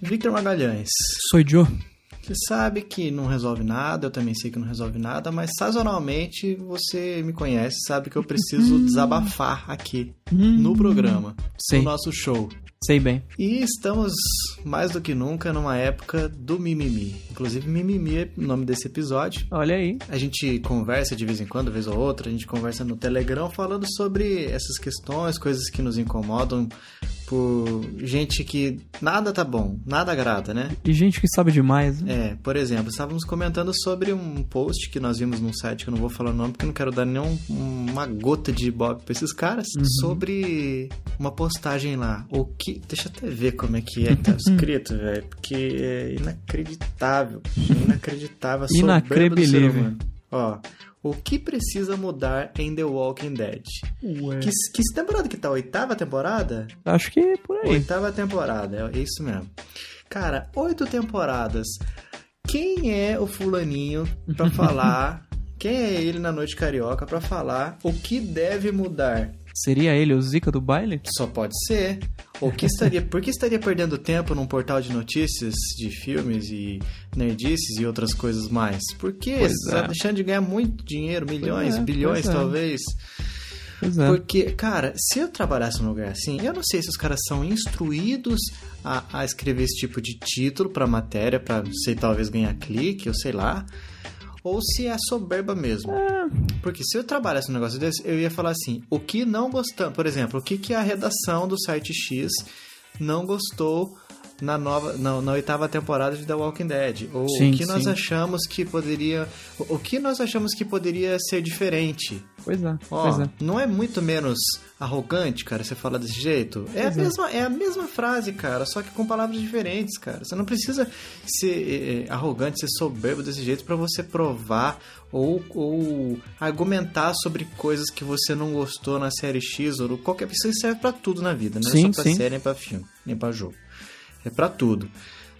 Victor Magalhães. Sou Joe. Você sabe que não resolve nada, eu também sei que não resolve nada, mas sazonalmente você me conhece, sabe que eu preciso desabafar aqui no programa, Sei. no nosso show. Sei bem. E estamos mais do que nunca numa época do mimimi. Inclusive, mimimi é o nome desse episódio. Olha aí. A gente conversa de vez em quando, vez ou outra, a gente conversa no Telegram falando sobre essas questões, coisas que nos incomodam por gente que nada tá bom, nada agrada, né? E gente que sabe demais. Né? É, por exemplo, estávamos comentando sobre um post que nós vimos num site que eu não vou falar o nome porque eu não quero dar nenhum uma gota de bob pra esses caras, sobre uma postagem lá. O que. Deixa eu até ver como é que é que tá escrito, velho. Porque é inacreditável. Inacreditável. Inacreditável. Ó. O que precisa mudar em The Walking Dead? Ué. Que, que temporada que tá? Oitava temporada? Acho que é por aí. Oitava temporada, é isso mesmo. Cara, oito temporadas. Quem é o fulaninho pra falar? Quem é ele na noite carioca pra falar o que deve mudar? Seria ele o Zika do baile? Só pode ser. O que estaria, por que estaria perdendo tempo num portal de notícias de filmes e nerdices e outras coisas mais? Porque Pois está é. deixando de ganhar muito dinheiro, milhões, é, bilhões é. talvez. Pois é. Porque, cara, se eu trabalhasse num lugar assim, eu não sei se os caras são instruídos a, a escrever esse tipo de título pra matéria, pra, sei, talvez ganhar clique, ou sei lá. Ou se é soberba mesmo. Porque se eu trabalhasse num negócio desse, eu ia falar assim: o que não gostamos, por exemplo, o que, que a redação do site X não gostou na nova na, na oitava temporada de The Walking Dead ou Sim, o que nós sim. achamos que poderia o, o que nós achamos que poderia ser diferente Pois é. Ó, Pois é. não é muito menos arrogante, cara, você fala desse jeito? É a, Pois é. mesma, é a mesma frase, cara, só que com palavras diferentes, cara. Você não precisa ser eh, eh, arrogante, ser soberbo desse jeito pra você provar ou, ou argumentar sobre coisas que você não gostou na série X ou qualquer isso serve pra tudo na vida, não é Sim, só pra sim. série, nem pra filme, nem pra jogo. É pra tudo.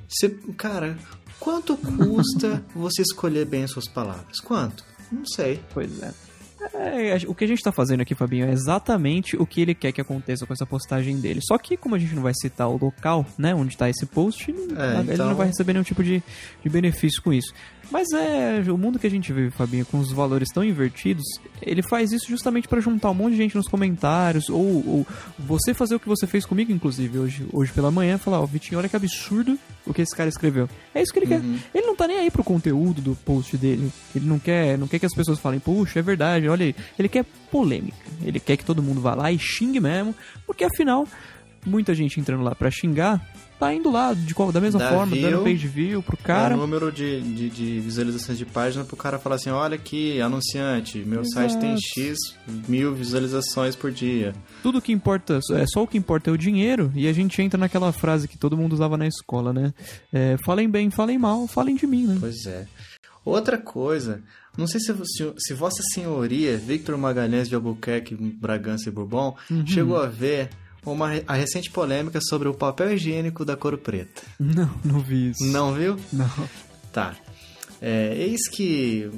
Você, cara, quanto custa você escolher bem as suas palavras? Quanto? Não sei. Pois é. É, o que a gente tá fazendo aqui, Fabinho, é exatamente o que ele quer que aconteça com essa postagem dele. Só que, como a gente não vai citar o local, né, onde tá esse post, ele então- não vai receber nenhum tipo de, de benefício com isso. Mas é, o mundo que a gente vive, Fabinho, com os valores tão invertidos, ele faz isso justamente pra juntar um monte de gente nos comentários, ou, ou você fazer o que você fez comigo, inclusive, hoje, hoje pela manhã, falar, ó, Vitinho, olha que absurdo o que esse cara escreveu. É isso que ele quer. Ele não tá nem aí pro conteúdo do post dele. Ele não quer, não quer que as pessoas falem, puxa, é verdade, olha aí. Ele quer polêmica. Ele quer que todo mundo vá lá e xingue mesmo, porque afinal, muita gente entrando lá pra xingar, tá indo lá de qual, da mesma Dá forma, dando view, page view pro Cara, cara. número de, de, de visualizações de página pro cara falar assim, olha aqui, anunciante, meu site tem Exato. X mil visualizações por dia. Tudo que importa, é só o que importa é o dinheiro, e a gente entra naquela frase que todo mundo usava na escola, né? É, falem bem, falem mal, falem de mim, né? Pois é. Outra coisa, não sei se, se, se Vossa Senhoria, Victor Magalhães de Albuquerque, Bragança e Bourbon, Uhum. chegou a ver uma, a recente polêmica sobre o papel higiênico da cor preta. Não, não vi isso. Não viu? Não. Tá. É, eis que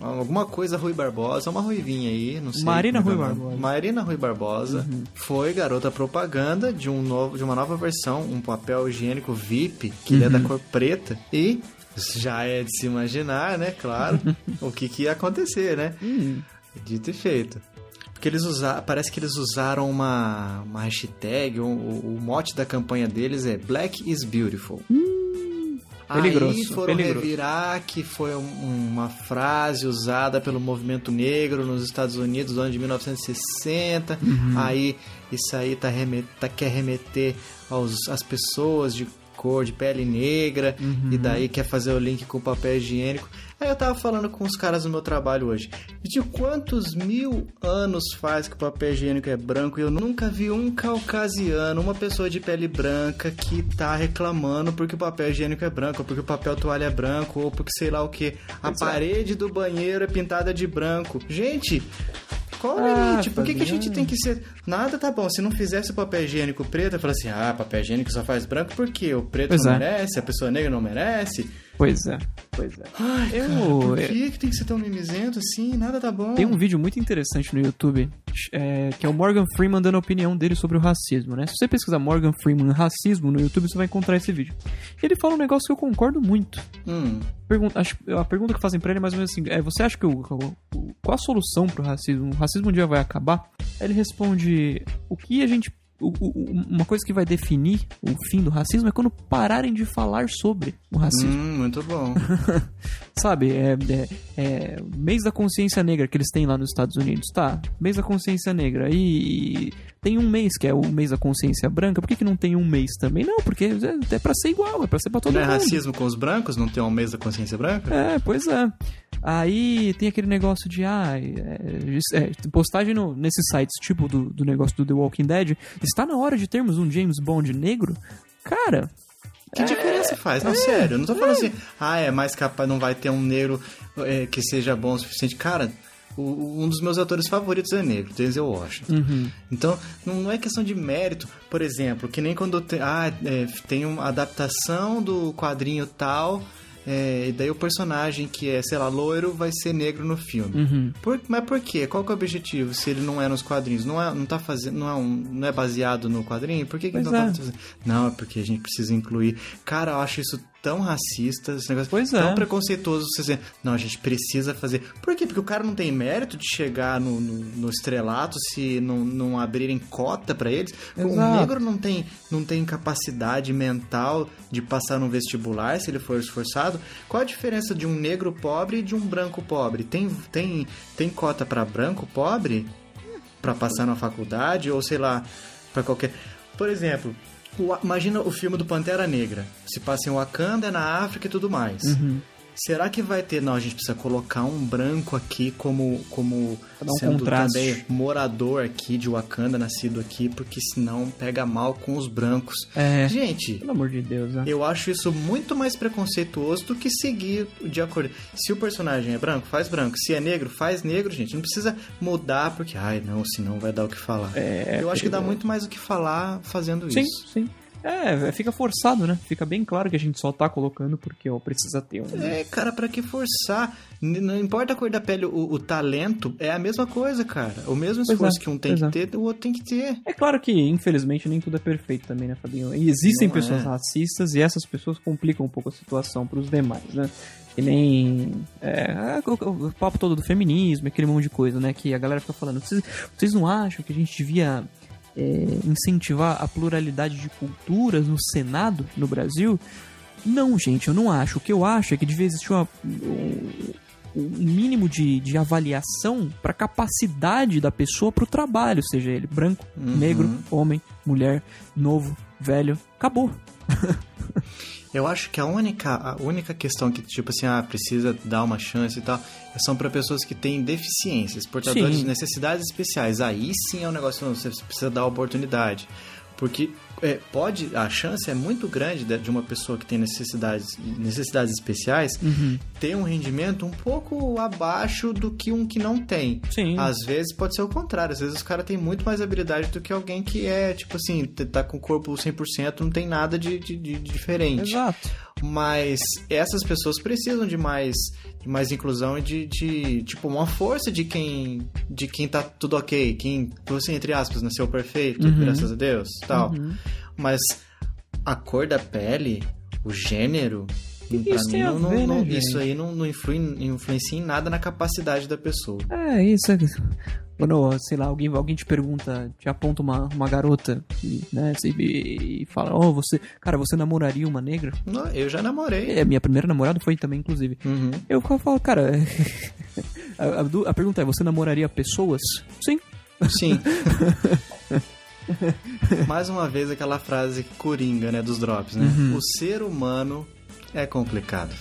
alguma coisa Rui Barbosa, uma ruivinha aí, não sei. Marina é Rui é nome. Barbosa. Uhum. Marina Rui Barbosa foi garota propaganda de, um novo, de uma nova versão, um papel higiênico VIP, que ele é Uhum. da cor preta, e já é de se imaginar, né, claro, o que, que ia acontecer, né? Hum, Dito e feito. Porque eles usaram, parece que eles usaram uma, uma hashtag, o, o, mote da campanha deles é Black is Beautiful. Aí peligroso, foram peligroso. revirar que foi um- uma frase usada pelo movimento negro nos Estados Unidos no ano de 1960. Uhum. Aí isso aí tá, remet, tá quer remeter aos, às pessoas de cor, de pele negra, Uhum. e daí quer fazer o link com o papel higiênico. Aí eu tava falando com os caras no meu trabalho hoje. De quantos mil anos faz que o papel higiênico é branco e eu nunca vi um caucasiano, uma pessoa de pele branca que tá reclamando porque o papel higiênico é branco, ou porque o papel toalha é branco, ou porque sei lá o que. A é. parede do banheiro é pintada de branco. Gente, qual o Ah, limite? Por que, que a gente tem que ser. Nada tá bom. Se não fizesse o papel higiênico preto, eu falo assim: ah, papel higiênico só faz branco porque o preto Pois não é. merece, a pessoa negra não merece. Pois é, pois é. Ai, Eu- cara, por que, que tem que ser tão mimizento assim? Nada tá bom. Tem um vídeo muito interessante no YouTube, é, que é o Morgan Freeman dando a opinião dele sobre o racismo, né? Se você pesquisar Morgan Freeman racismo no YouTube, você vai encontrar esse vídeo. Ele fala um negócio que eu concordo muito. Hum, Pergunta, acho, a pergunta que fazem pra ele é mais ou menos assim: é, você acha que o, o- o- qual a solução pro racismo? O racismo um dia vai acabar? Aí ele responde: o que a gente. O- o- uma coisa que vai definir o fim do racismo é quando pararem de falar sobre o racismo. hum, muito bom. Sabe, é, é- é mês da consciência negra que eles têm lá nos Estados Unidos, tá? Mês da consciência negra. E, e tem um mês que é o mês da consciência branca. Por que, que não tem um mês também? Não, porque é, é pra ser igual, é pra ser pra todo Não é mundo. racismo com os brancos? Não tem um mês da consciência branca? É, pois é. Aí tem aquele negócio de, ah, é, é, postagem no, nesses sites, tipo do, do negócio do The Walking Dead, está na hora de termos um James Bond negro? Cara, Que diferença faz? É. Não, sério. Eu não tô falando assim, ah, é mais capaz, não vai ter um negro é, que seja bom o suficiente. Cara, o- um dos meus atores favoritos é negro, Denzel Washington. uhum, Então, não não é questão de mérito. Por exemplo, que nem quando tem, ah, é, tem uma adaptação do quadrinho tal, é, e daí o personagem que é, sei lá, loiro vai ser negro no filme. uhum. Por- mas por quê? Qual que é o objetivo? Se ele não é nos quadrinhos, não é, não tá fazendo, não é, um- não é baseado no quadrinho? Por que, que Pois então é. tá fazendo? Não, é porque a gente precisa incluir. Cara, eu acho isso tão racista, esse negócio Pois tão é. preconceituoso você dizer, não, a gente precisa fazer. Por quê? Porque o cara não tem mérito de chegar no, no, no estrelato se não, não abrirem cota pra eles. O Exato. negro não tem, não tem capacidade mental de passar no vestibular se ele for esforçado. Qual a diferença de um negro pobre e de um branco pobre? Tem, tem, tem cota pra branco pobre? Pra passar na faculdade? Ou sei lá, pra qualquer. Por exemplo, imagina o filme do Pantera Negra. Se passa em Wakanda, na África e tudo mais. Uhum. Será que vai ter? Não, a gente precisa colocar um branco aqui como, como um sendo contraste. também morador aqui de Wakanda, nascido aqui, porque senão pega mal com os brancos. É, Gente, pelo amor de Deus, né? eu acho isso muito mais preconceituoso do que seguir de acordo. Se o personagem é branco, faz branco. Se é negro, faz negro, gente. Não precisa mudar porque, ai, não, senão vai dar o que falar. É, eu acho que dá muito mais o que falar fazendo Sim, isso. sim. É, fica forçado, né? Fica bem claro que a gente só tá colocando porque ó, precisa ter um. É, cara, pra que forçar? Não importa a cor da pele, o, o talento é a mesma coisa, cara. O mesmo esforço é, que um tem que é. ter, o outro tem que ter. É claro que, infelizmente, nem tudo é perfeito também, né, Fabinho? E existem Não pessoas é. racistas e essas pessoas complicam um pouco a situação pros demais, né? Que nem é, o, o- o papo todo do feminismo, aquele monte de coisa, né? Que a galera fica falando. Vocês, vocês não acham que a gente devia é, incentivar a pluralidade de culturas no Senado, no Brasil? Não, gente, eu não acho. O que eu acho é que devia existir uma, um, mínimo de, de avaliação para capacidade da pessoa para o trabalho, seja ele branco, Uhum. negro, homem, mulher, novo, velho. Acabou. Eu acho que a única, a única questão que, tipo assim, ah, precisa dar uma chance e tal, são para pessoas que têm deficiências, portadores Sim. de necessidades especiais. Aí sim é um negócio, não, você precisa dar oportunidade. Porque é, pode, a chance é muito grande de, de uma pessoa que tem necessidades, necessidades especiais ter um rendimento um pouco abaixo do que um que não tem. Sim. Às vezes pode ser o contrário, às vezes os caras têm muito mais habilidade do que alguém que é, tipo assim, tá com o corpo 100%, não tem nada de, de, de diferente. Exato. Mas essas pessoas precisam de mais, de mais inclusão e de, de, tipo, uma força de quem, de quem tá tudo ok, quem, assim, entre aspas, nasceu perfeito, Uhum. graças a Deus, tal. Uhum. Mas a cor da pele, o gênero, Pra isso mim, não, ver, né, não- gente? isso aí não, não influi, influencia em nada na capacidade da pessoa. É, isso é. Quando, sei lá, alguém, alguém te pergunta, te aponta uma, uma garota e, né, e, e fala, oh, você. Cara, você namoraria uma negra? Não, Eu já namorei. É, minha primeira namorada foi também, inclusive. Uhum. Eu falo, cara. a, a a pergunta é: você namoraria pessoas? Sim. Sim. Mais uma vez aquela frase coringa, né, dos drops, né? Uhum. O ser humano é complicado.